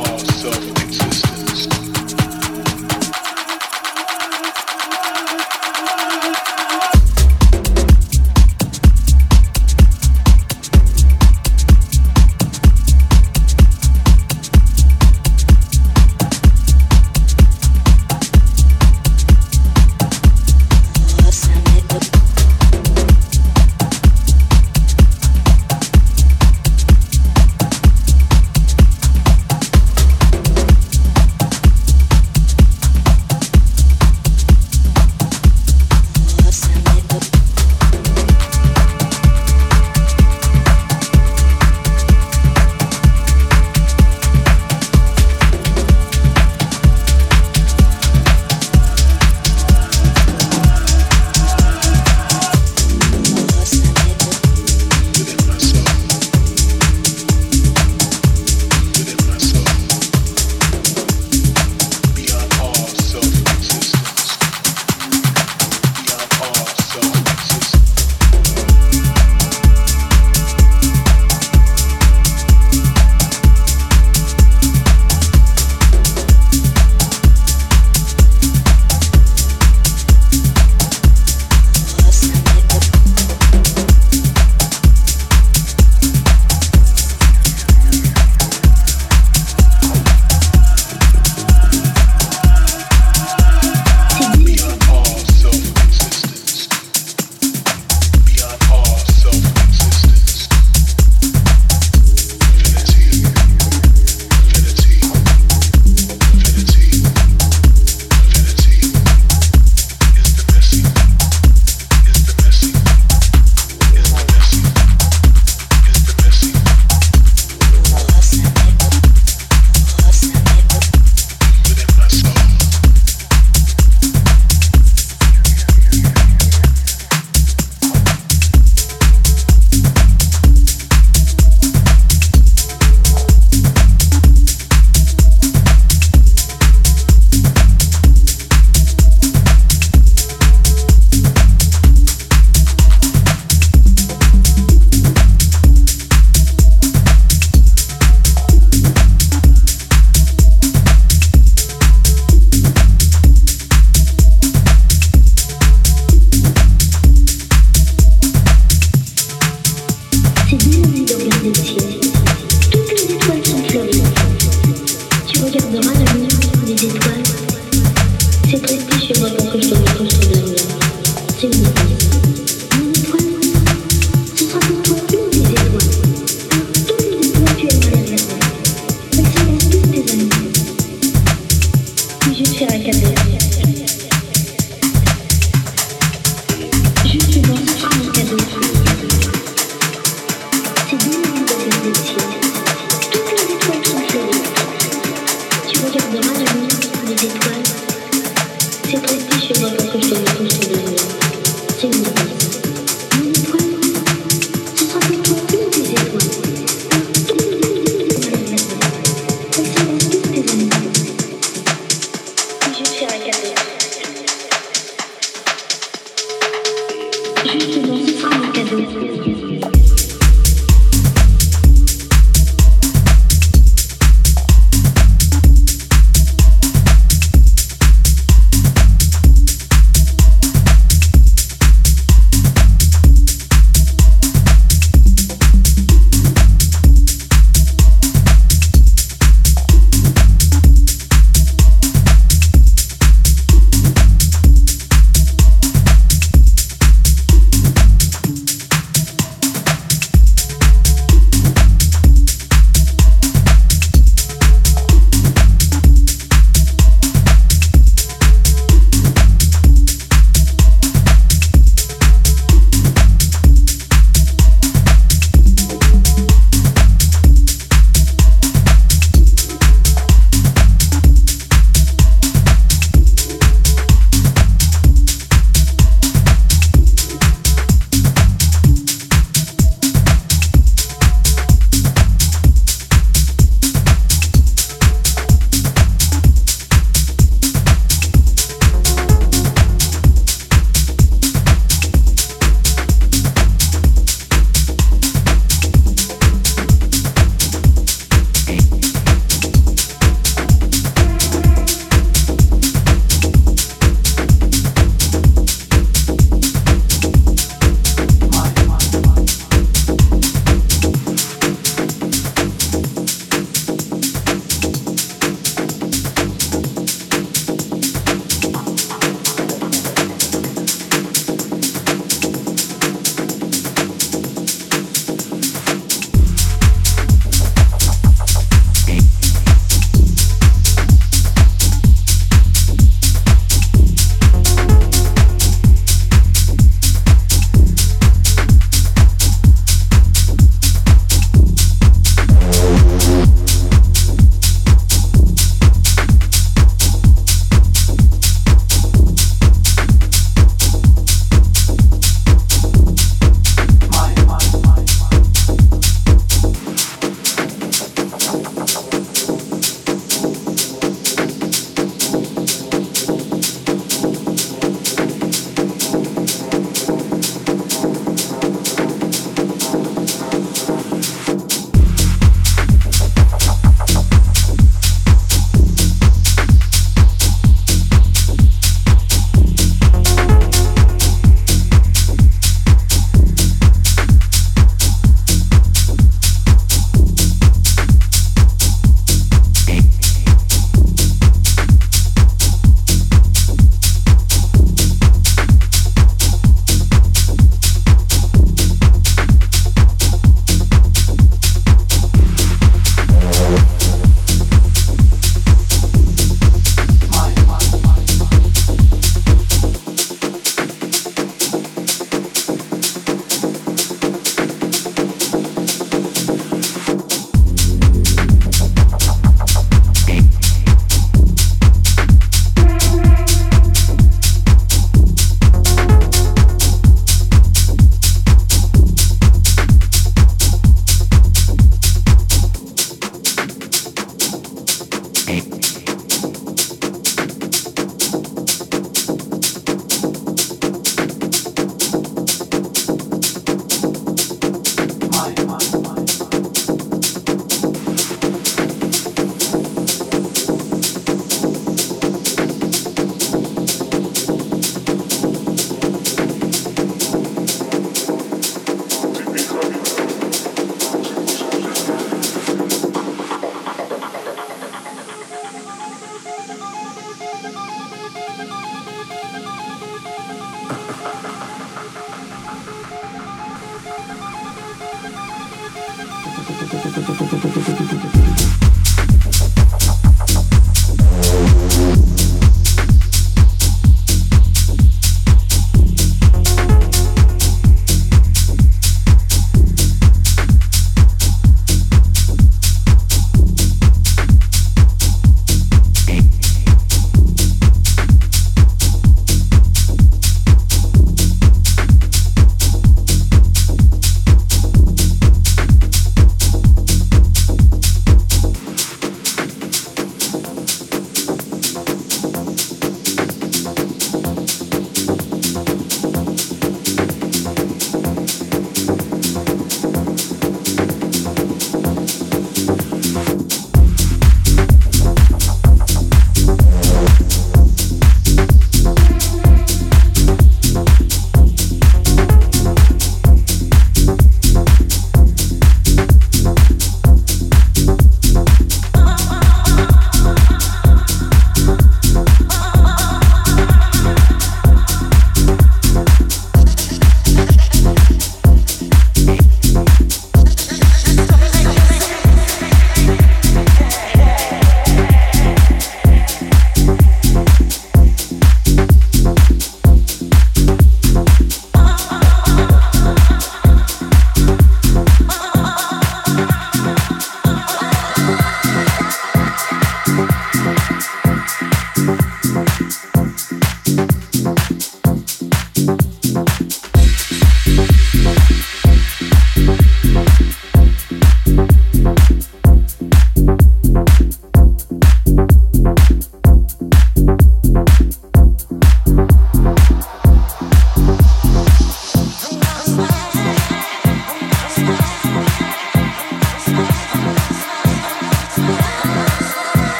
all self-existence.